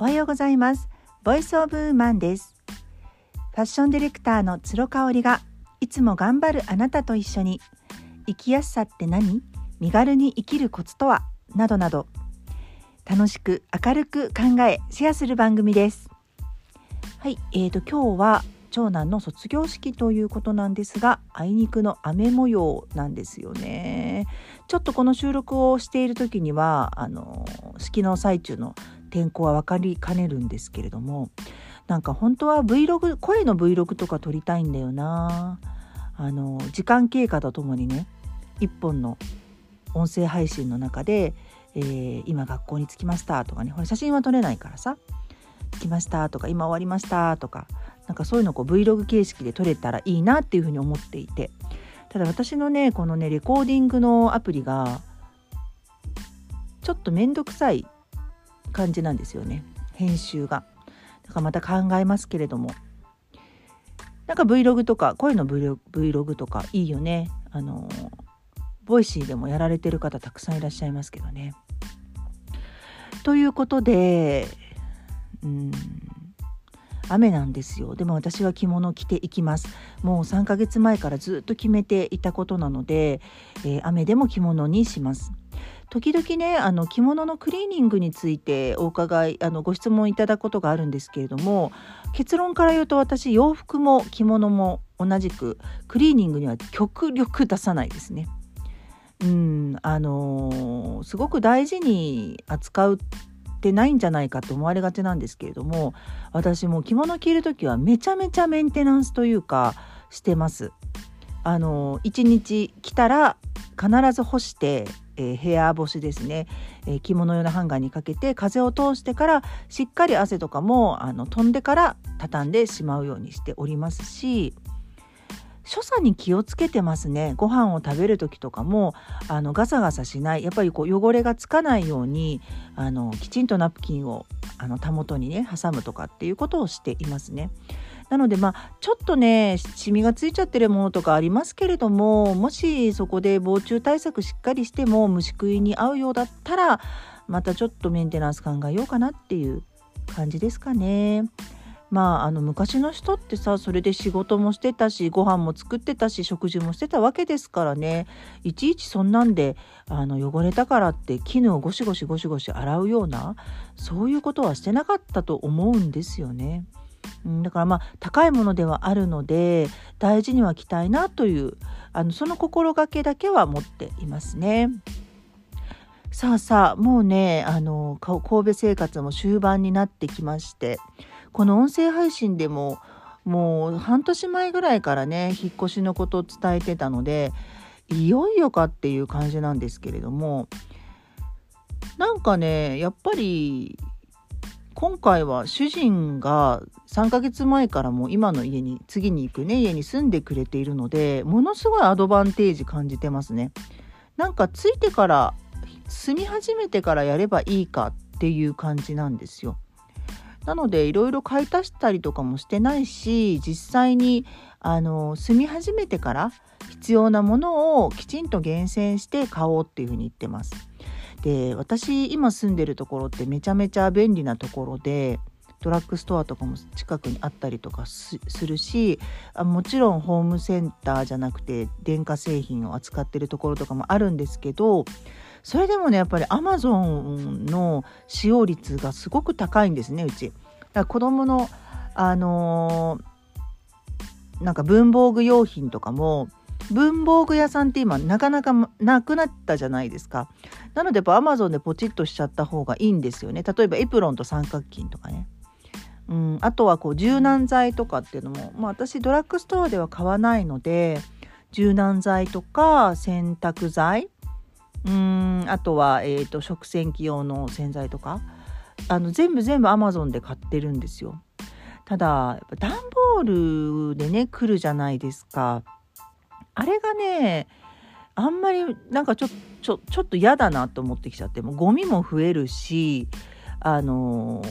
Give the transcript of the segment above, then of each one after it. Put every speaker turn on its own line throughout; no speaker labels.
おはようございます。ボイスオブウーマンです。ファッションディレクターの鶴香織がいつも頑張るあなたと一緒に生きやすさって何？身軽に生きるコツとは？などなど楽しく明るく考えシェアする番組です。はいえーと今日は長男の卒業式ということなんですがあいにくの雨模様なんですよね。ちょっとこの収録をしている時にはあの式の最中の天候は分かりかねるんですけれどもなんか本当は Vlog 声の Vlog とか撮りたいんだよな。あの時間経過とともにね一本の音声配信の中で、えー、今学校に着きましたとかねこれ写真は撮れないからさ着きましたとか今終わりましたとかなんかそういうのこう Vlog 形式で撮れたらいいなっていうふうに思っていて。ただ私のねこのねレコーディングのアプリがちょっと面倒くさい感じなんですよね。編集が。だからまた考えますけれども。なんか Vlog とか声の Vlog とかいいよね。あのボイシーでもやられてる方たくさんいらっしゃいますけどね。ということでうん雨なんですよ。でも私は着物着ていきます。もう3ヶ月前からずっと決めていたことなので、えー、雨でも着物にします。時々ねあの着物のクリーニングについてお伺いあのご質問いただくことがあるんですけれども結論から言うと私洋服も着物も同じくクリーニングには極力出さないですね。うんあの、すごく大事に扱うってないんじゃないかと思われがちなんですけれども私も着物着る時はめちゃめちゃメンテナンスというかしてます。あの1日着たら必ず干して、えー、ヘア干しですね、えー、着物用のハンガーにかけて風を通してからしっかり汗とかもあの飛んでから畳んでしまうようにしておりますし所作に気をつけてますね。ご飯を食べる時とかもあのガサガサしない。やっぱりこう汚れがつかないようにあのきちんとナプキンをあのたもとにね挟むとかっていうことをしていますね。なのでまあちょっとねシミがついちゃってるものとかありますけれどももしそこで防虫対策しっかりしても虫食いに合うようだったらまたちょっとメンテナンス考えようかなっていう感じですかね。まああの昔の人ってさそれで仕事もしてたしご飯も作ってたし食事もしてたわけですからねいちいちそんなんであの汚れたからって絹をゴシゴシゴシゴシ洗うようなそういうことはしてなかったと思うんですよね。うんだからまあ高いものではあるので大事には着たいなというあのその心がけだけは持っていますね。さあさあもうねあの神戸生活も終盤になってきましてこの音声配信でももう半年前ぐらいからね引っ越しのことを伝えてたのでいよいよかっていう感じなんですけれどもなんかねやっぱり今回は主人が3ヶ月前からもう今の家に次に行くね家に住んでくれているのでものすごいアドバンテージ感じてますね。なんかついてから住み始めてからやればいいかっていう感じなんですよ。なのでいろいろ買い足したりとかもしてないし実際にあの住み始めてから必要なものをきちんと厳選して買おうっていうふうに言ってます。で私今住んでるところってめちゃめちゃ便利なところでドラッグストアとかも近くにあったりとかするしあもちろんホームセンターじゃなくて電化製品を扱ってるところとかもあるんですけどそれでもねやっぱりアマゾンの使用率がすごく高いんですねうち。だから子供のあのー、なんか文房具用品とかも文房具屋さんって今なかなかなくなったじゃないですか。なのでやっぱアマゾンでポチッとしちゃった方がいいんですよね。例えばエプロンと三角巾とかね。うん、あとはこう柔軟剤とかっていうのも、まあ、私ドラッグストアでは買わないので柔軟剤とか洗濯剤うんあとは、えーと、食洗機用の洗剤とかあの全部全部アマゾンで買ってるんですよ。ただやっぱ段ボールでね来るじゃないですか。あれがねあんまりなんかちょちょちょっと嫌だなと思ってきちゃってもうゴミも増えるしあの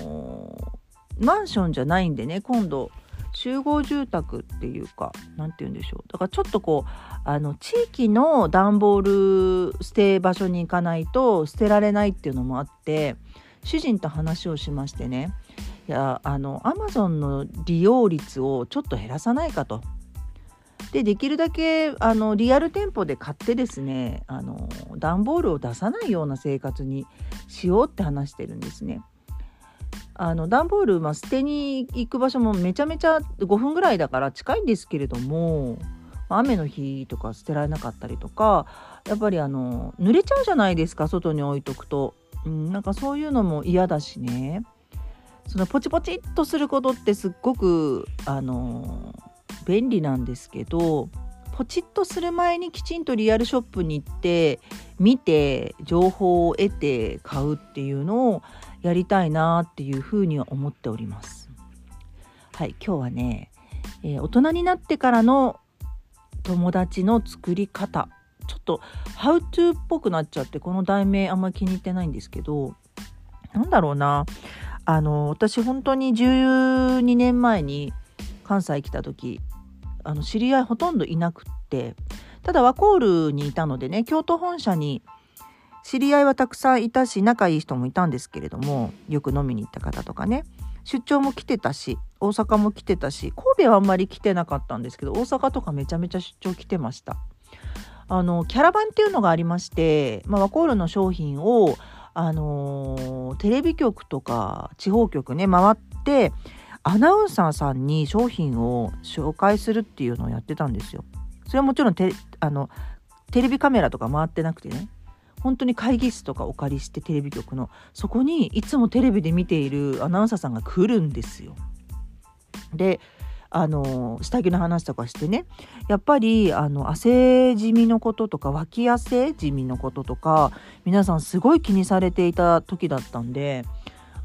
ー、マンションじゃないんでね今度集合住宅っていうか何て言うんでしょうだからちょっとこうあの地域の段ボール捨て場所に行かないと捨てられないっていうのもあって主人と話をしましてねいやあのアマゾンの利用率をちょっと減らさないかと。でできるだけあのリアル店舗で買ってですねあの段ボールを出さないような生活にしようって話してるんですね。あの段ボール、まあ、捨てに行く場所もめちゃめちゃ5分ぐらいだから近いんですけれども雨の日とか捨てられなかったりとかやっぱりあの濡れちゃうじゃないですか外に置いとくと、うん、なんかそういうのも嫌だしねそのポチポチっとすることってすっごくあの便利なんですけどポチッとする前にきちんとリアルショップに行って見て情報を得て買うっていうのをやりたいなっていうふうには思っております。はい、今日はね、えー、大人になってからの友達の作り方ちょっと「How to」っぽくなっちゃってこの題名あんまり気に入ってないんですけどなんだろうなあの私本当に12年前に関西来た時あの知り合いほとんどいなくってただワコールにいたのでね京都本社に知り合いはたくさんいたし仲いい人もいたんですけれどもよく飲みに行った方とかね。出張も来てたし大阪も来てたし神戸はあんまり来てなかったんですけど大阪とかめちゃめちゃ出張来てました。あのキャラバンっていうのがありまして、まあ、ワコールの商品をあの、テレビ局とか地方局ね回ってアナウンサーさんに商品を紹介するっていうのをやってたんですよ。それはもちろんテあのテレビカメラとか回ってなくてね本当に会議室とかお借りしてテレビ局のそこにいつもテレビで見ているアナウンサーさんが来るんですよ。であの下着の話とかしてねやっぱりあの汗じみのこととか脇汗じみのこととか皆さんすごい気にされていた時だったんで。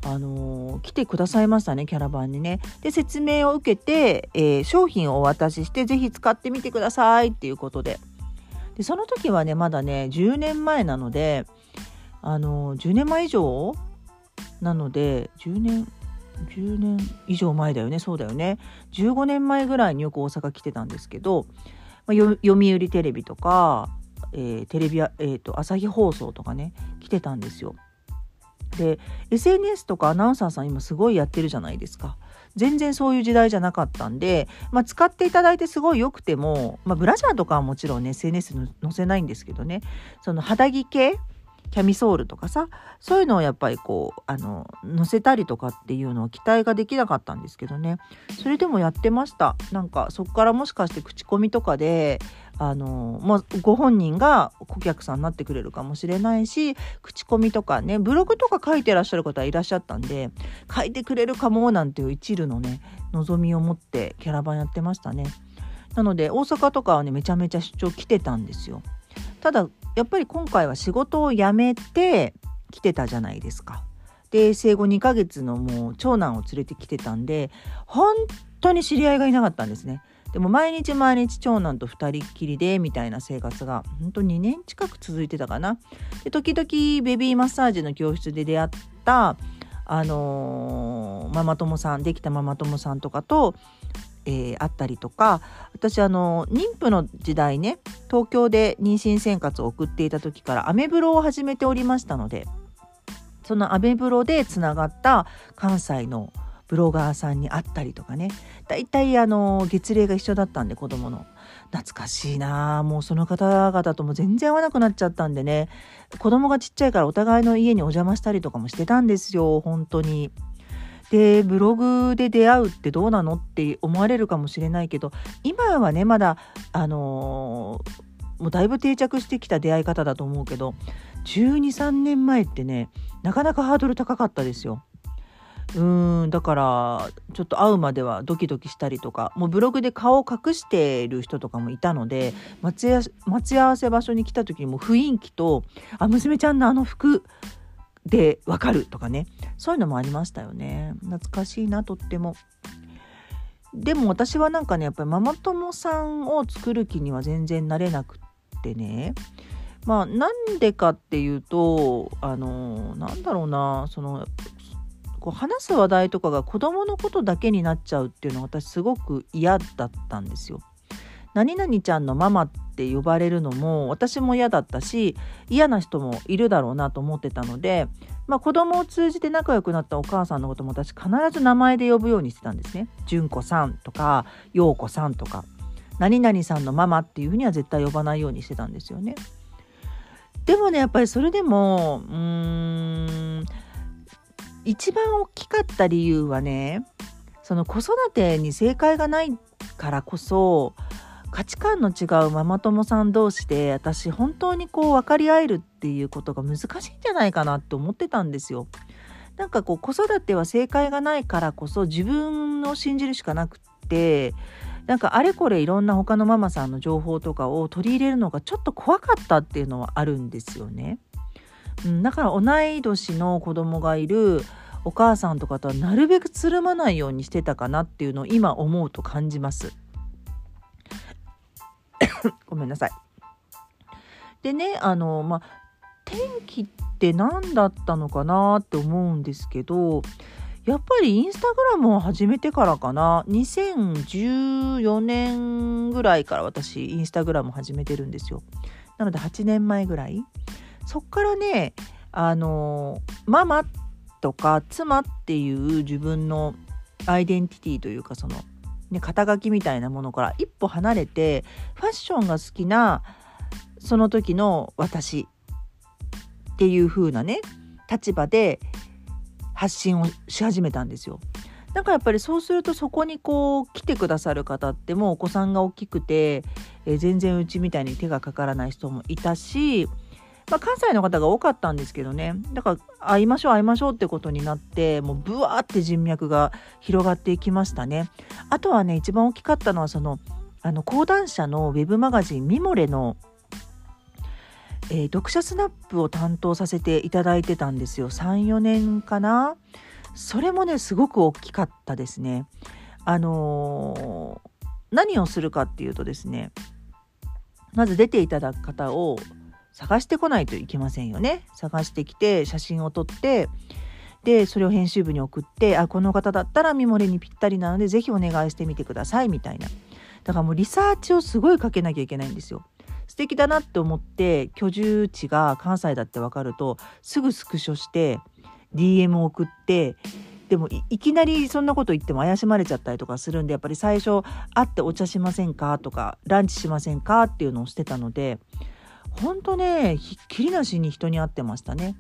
あの来てくださいましたねキャラバンにね。で説明を受けて、えー、商品をお渡しして是非使ってみてくださいっていうことででその時はねまだね10年前なのであの10年前以上なので10年10年以上前だよねそうだよね15年前ぐらいによく大阪来てたんですけど、まあ、読売テレビとか、えー、テレビ、えーと朝日放送とかね来てたんですよ。で SNS とかアナウンサーさん今すごいやってるじゃないですか。全然そういう時代じゃなかったんで、まあ、使っていただいてすごい良くても、まあ、ブラジャーとかはもちろんね SNS に載せないんですけどね。その肌着系キャミソールとかさそういうのをやっぱりこうあの載せたりとかっていうのは期待ができなかったんですけどね。それでもやってました。なんかそこからもしかして口コミとかであのまあ、ご本人が顧客さんになってくれるかもしれないし口コミとかねブログとか書いてらっしゃる方いらっしゃったんで書いてくれるかもなんていう一縷のね望みを持ってキャラバンやってましたね。なので大阪とかはねめちゃめちゃ出張来てたんですよ。ただやっぱり今回は仕事を辞めて来てたじゃないですか。で生後2ヶ月のもう長男を連れてきてたんで本当に知り合いがいなかったんですね。でも毎日毎日長男と2人っきりでみたいな生活が本当2年近く続いてたかな。で時々ベビーマッサージの教室で出会ったあのー、ママ友さんできたママ友さんとかと、えー、会ったりとか私あの妊婦の時代ね東京で妊娠生活を送っていた時からアメブロを始めておりましたのでそのアメブロでつながった関西のブロガーさんに会ったりとかね。大体あの月齢が一緒だったんで子供の。懐かしいな。もうその方々とも全然会わなくなっちゃったんでね。子供がちっちゃいからお互いの家にお邪魔したりとかもしてたんですよ。本当に。でブログで出会うってどうなのって思われるかもしれないけど今はねまだあのー、もうだいぶ定着してきた出会い方だと思うけど123年前ってねなかなかハードル高かったですよ。うんだからちょっと会うまではドキドキしたりとかもうブログで顔を隠している人とかもいたので待ち合わせ場所に来た時にも雰囲気と「あ娘ちゃんのあの服でわかる」とかね。そういうのもありましたよね。懐かしいなとっても。でも私はなんかねやっぱりママ友さんを作る気には全然なれなくってね。まあなんでかっていうとあのなんだろうなそのこう話す話題とかが子供のことだけになっちゃうっていうのは私すごく嫌だったんですよ。何々ちゃんのママって呼ばれるのも私も嫌だったし嫌な人もいるだろうなと思ってたのでまあ、子供を通じて仲良くなったお母さんのことも私必ず名前で呼ぶようにしてたんですね。純子さんとか陽子さんとか何々さんのママっていうふうには絶対呼ばないようにしてたんですよね。でもねやっぱりそれでもうーん一番大きかった理由はねその子育てに正解がないからこそ価値観の違うママ友さん同士で私本当にこう分かり合えるっていうことが難しいんじゃないかなって思ってたんですよ。なんかこう子育ては正解がないからこそ自分を信じるしかなくってなんかあれこれいろんな他のママさんの情報とかを取り入れるのがちょっと怖かったっていうのはあるんですよね。うん、だから同い年の子供がいるお母さんとかとはなるべくつるまないようにしてたかなっていうのを今思うと感じます。ごめんなさい。でねあのまあ天気って何だったのかなって思うんですけどやっぱりインスタグラムを始めてからかな2014年ぐらいから私インスタグラム始めてるんですよなので8年前ぐらいそっからねあのママとか妻っていう自分のアイデンティティというかそのね、肩書きみたいなものから一歩離れてファッションが好きなその時の私っていう風なね立場で発信をし始めたんですよ。なんかやっぱりそうするとそこにこう来てくださる方ってもうお子さんが大きくて、えー、全然うちみたいに手がかからない人もいたしまあ、関西の方が多かったんですけどね。だから会いましょう会いましょうってことになってもうブワーって人脈が広がっていきましたね。あとはね一番大きかったのはそのあの講談社のウェブマガジン「ミモレの」えー、読者スナップを担当させていただいてたんですよ。34年かな。それもねすごく大きかったですね。あのー、何をするかっていうとですねまず出ていただく方を探してこないといけませんよね。探してきて写真を撮ってでそれを編集部に送ってあこの方だったらミモレにぴったりなので是非お願いしてみてくださいみたいなだからもうリサーチをすごいかけなきゃいけないんですよ。素敵だなって思って居住地が関西だって分かるとすぐスクショして DM を送ってでもいきなりそんなこと言っても怪しまれちゃったりとかするんでやっぱり最初会ってお茶しませんかとかランチしませんかっていうのをしてたのでほんとねひっきりなしに人に会ってましたね。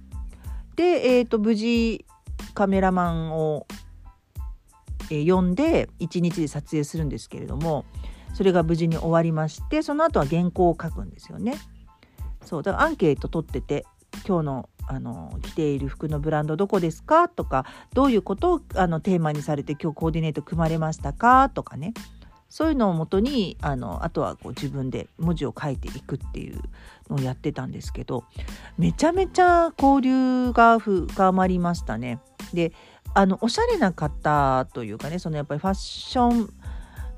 で、えーと、無事カメラマンを、えー、呼んで1日で撮影するんですけれどもそれが無事に終わりましてその後は原稿を書くんですよね。そうだからアンケート取ってて今日のあの着ている服のブランドどこですか？とかどういうことをあのテーマにされて今日コーディネート組まれましたか？とかねそういうのをもとにあのあとはこう自分で文字を書いていくっていうのをやってたんですけどめちゃめちゃ交流が深まりましたね。であのおしゃれな方というかねそのやっぱりファッションフ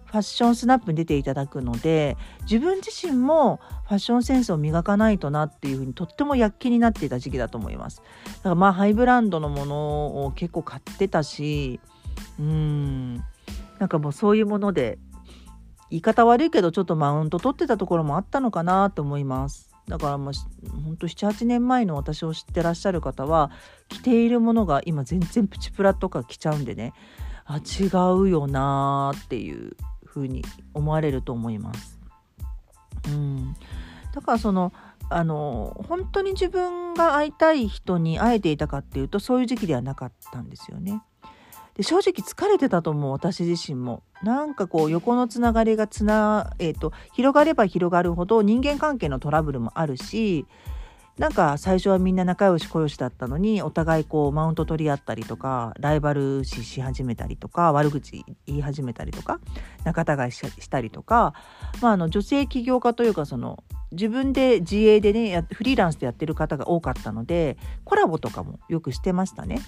ァッションスナップに出ていただくので自分自身もファッションセンスを磨かないとなっていうふうにとっても躍起になっていた時期だと思います。だからまあハイブランドのものを結構買ってたしうんなんかもうそういうもので言い方悪いけどちょっとマウント取ってたところもあったのかなと思います。だからもうほんと78年前の私を知ってらっしゃる方は着ているものが今全然プチプラとか着ちゃうんでねあ違うよなーっていう風に思われると思います。うん、だからそのあの本当に自分が会いたい人に会えていたかっていうとそういう時期ではなかったんですよね。で正直疲れてたと思う私自身もなんかこう横のつながりがつな、えーと、広がれば広がるほど人間関係のトラブルもあるしなんか最初はみんな仲良し小良しだったのにお互いこうマウント取り合ったりとかライバル視し始めたりとか悪口言い始めたりとか仲違いしたりとか、まあ、あの女性起業家というかその自分で自営でねフリーランスでやってる方が多かったのでコラボとかもよくしてましたね。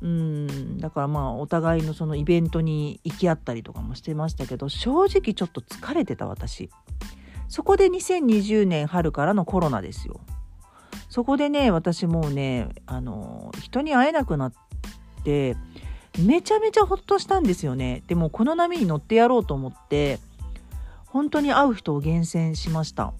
うん。だからまあお互いのそのイベントに行き合ったりとかもしてましたけど正直ちょっと疲れてた私。そこで2020年春からのコロナですよ。そこでね私もうねあの人に会えなくなってめちゃめちゃほっとしたんですよね。でもこの波に乗ってやろうと思って本当に会う人を厳選しました。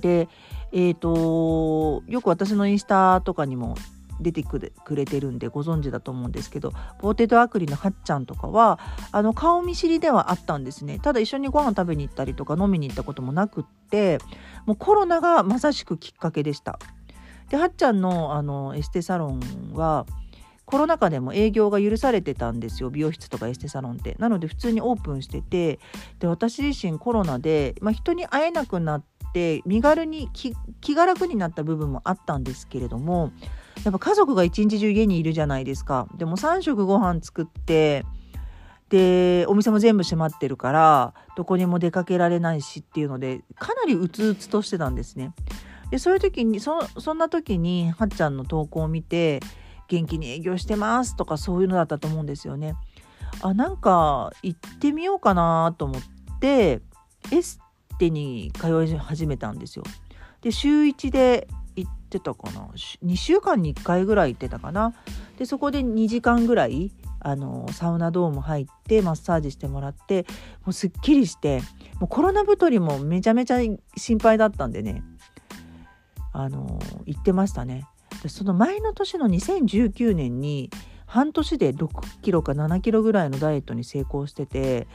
でえっ、ー、とよく私のインスタとかにも出てくれてるんでご存知だと思うんですけどポテトアクリのはっちゃんとかはあの顔見知りではあったんですね。ただ一緒にご飯食べに行ったりとか飲みに行ったこともなくってもうコロナがまさしくきっかけでした。ではっちゃんのあのエステサロンはコロナ禍でも営業が許されてたんですよ。美容室とかエステサロンって。なので普通にオープンしててで私自身コロナで、まあ、人に会えなくなって身軽に気が楽になった部分もあったんですけれどもやっぱ家族が一日中家にいるじゃないですかでも3食ご飯作ってでお店も全部閉まってるからどこにも出かけられないしっていうのでかなりうつうつとしてたんですね。でそういう時にそそんな時にはっちゃんの投稿を見て元気に営業してますとかそういうのだったと思うんですよね。あなんか行ってみようかなと思ってエステに通い始めたんですよ。で週1でってたかな2週間に1回ぐらい行ってたかな。でそこで2時間ぐらいあのサウナドーム入ってマッサージしてもらってもうすっきりしてもうコロナ太りもめちゃめちゃ心配だったんでねあの行ってましたね。でその前の年の2019年に半年で6キロか7キロぐらいのダイエットに成功してて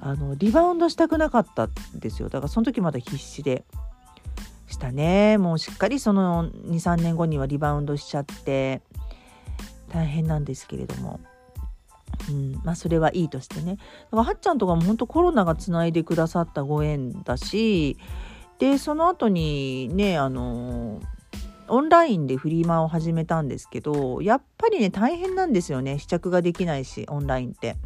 あのリバウンドしたくなかったんですよだからその時まだ必死でしたねもうしっかりその23年後にはリバウンドしちゃって大変なんですけれども。うん、まあそれはいいとしてねだからはっちゃんとかも本当コロナがつないでくださったご縁だしでその後にねあのオンラインでフリーマを始めたんですけどやっぱりね大変なんですよね試着ができないしオンラインって。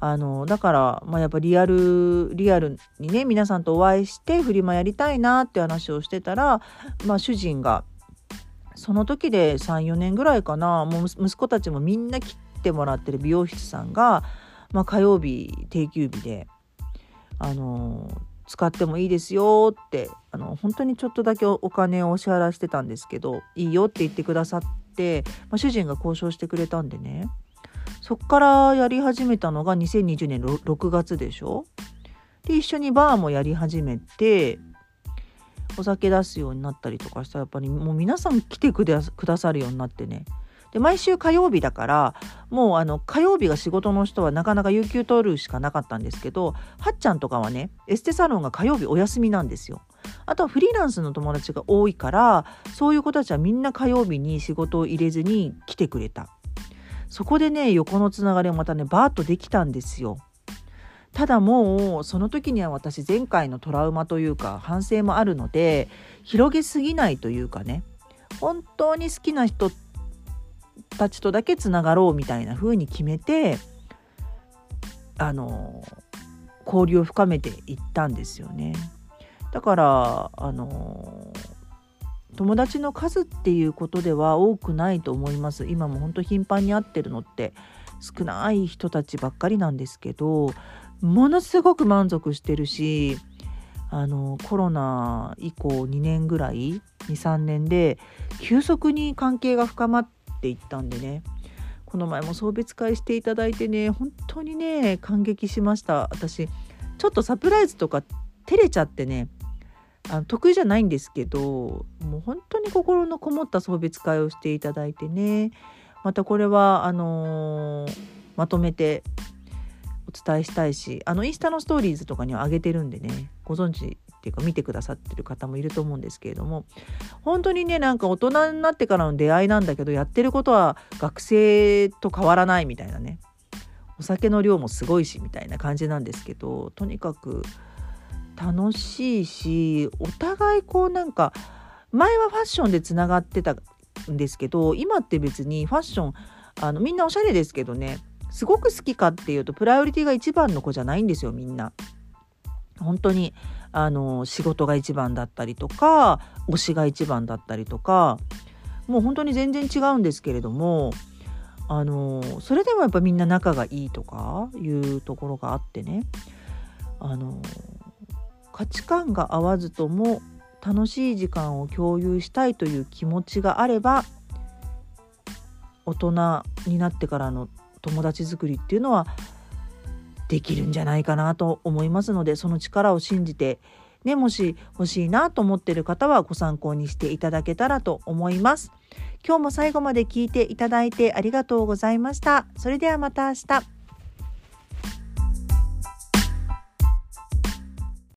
あのだから、まあ、やっぱリアルリアルにね皆さんとお会いしてフリマやりたいなって話をしてたら、まあ、主人がその時で34年ぐらいかなもう息子たちもみんな切ってもらってる美容室さんが、まあ、火曜日定休日であの使ってもいいですよってあの本当にちょっとだけお金をお支払いしてたんですけどいいよって言ってくださって、まあ、主人が交渉してくれたんでね。そっからやり始めたのが2020年 6, 6月でしょ？で一緒にバーもやり始めてお酒出すようになったりとかしたらやっぱりもう皆さん来てくださるようになってねで毎週火曜日だからもうあの火曜日が仕事の人はなかなか有給取るしかなかったんですけどはっちゃんとかはねエステサロンが火曜日お休みなんですよ。あとはフリーランスの友達が多いからそういう子たちはみんな火曜日に仕事を入れずに来てくれた。そこでね横のつながりをまたねバーッとできたんですよ。ただもうその時には私前回のトラウマというか反省もあるので広げすぎないというかね本当に好きな人たちとだけつながろうみたいな風に決めてあの交流を深めていったんですよね。だからあの友達の数っていうことでは多くないと思います。今も本当頻繁に会ってるのって少ない人たちばっかりなんですけどものすごく満足してるしあのコロナ以降2年ぐらい23年で急速に関係が深まっていったんでね。この前も送別会していただいてね本当にね感激しました。私ちょっとサプライズとか照れちゃってねあの得意じゃないんですけどもう本当に心のこもった送別会をしていただいてね。またこれはあのー、まとめてお伝えしたいしあのインスタのストーリーズとかには上げてるんでねご存知っていうか見てくださってる方もいると思うんですけれども本当にねなんか大人になってからの出会いなんだけどやってることは学生と変わらないみたいなね。お酒の量もすごいしみたいな感じなんですけどとにかく楽しいしお互いこうなんか前はファッションでつながってたんですけど今って別にファッションあのみんなおしゃれですけどねすごく好きかっていうとプライオリティが一番の子じゃないんですよみんな。本当にあの仕事が一番だったりとか推しが一番だったりとかもう本当に全然違うんですけれどもあのそれでもやっぱみんな仲がいいとかいうところがあってねあの価値観が合わずとも楽しい時間を共有したいという気持ちがあれば大人になってからの友達作りっていうのはできるんじゃないかなと思いますのでその力を信じてねもし欲しいなと思ってる方はご参考にしていただけたらと思います。今日も最後まで聞いていただいてありがとうございました。それではまた明日。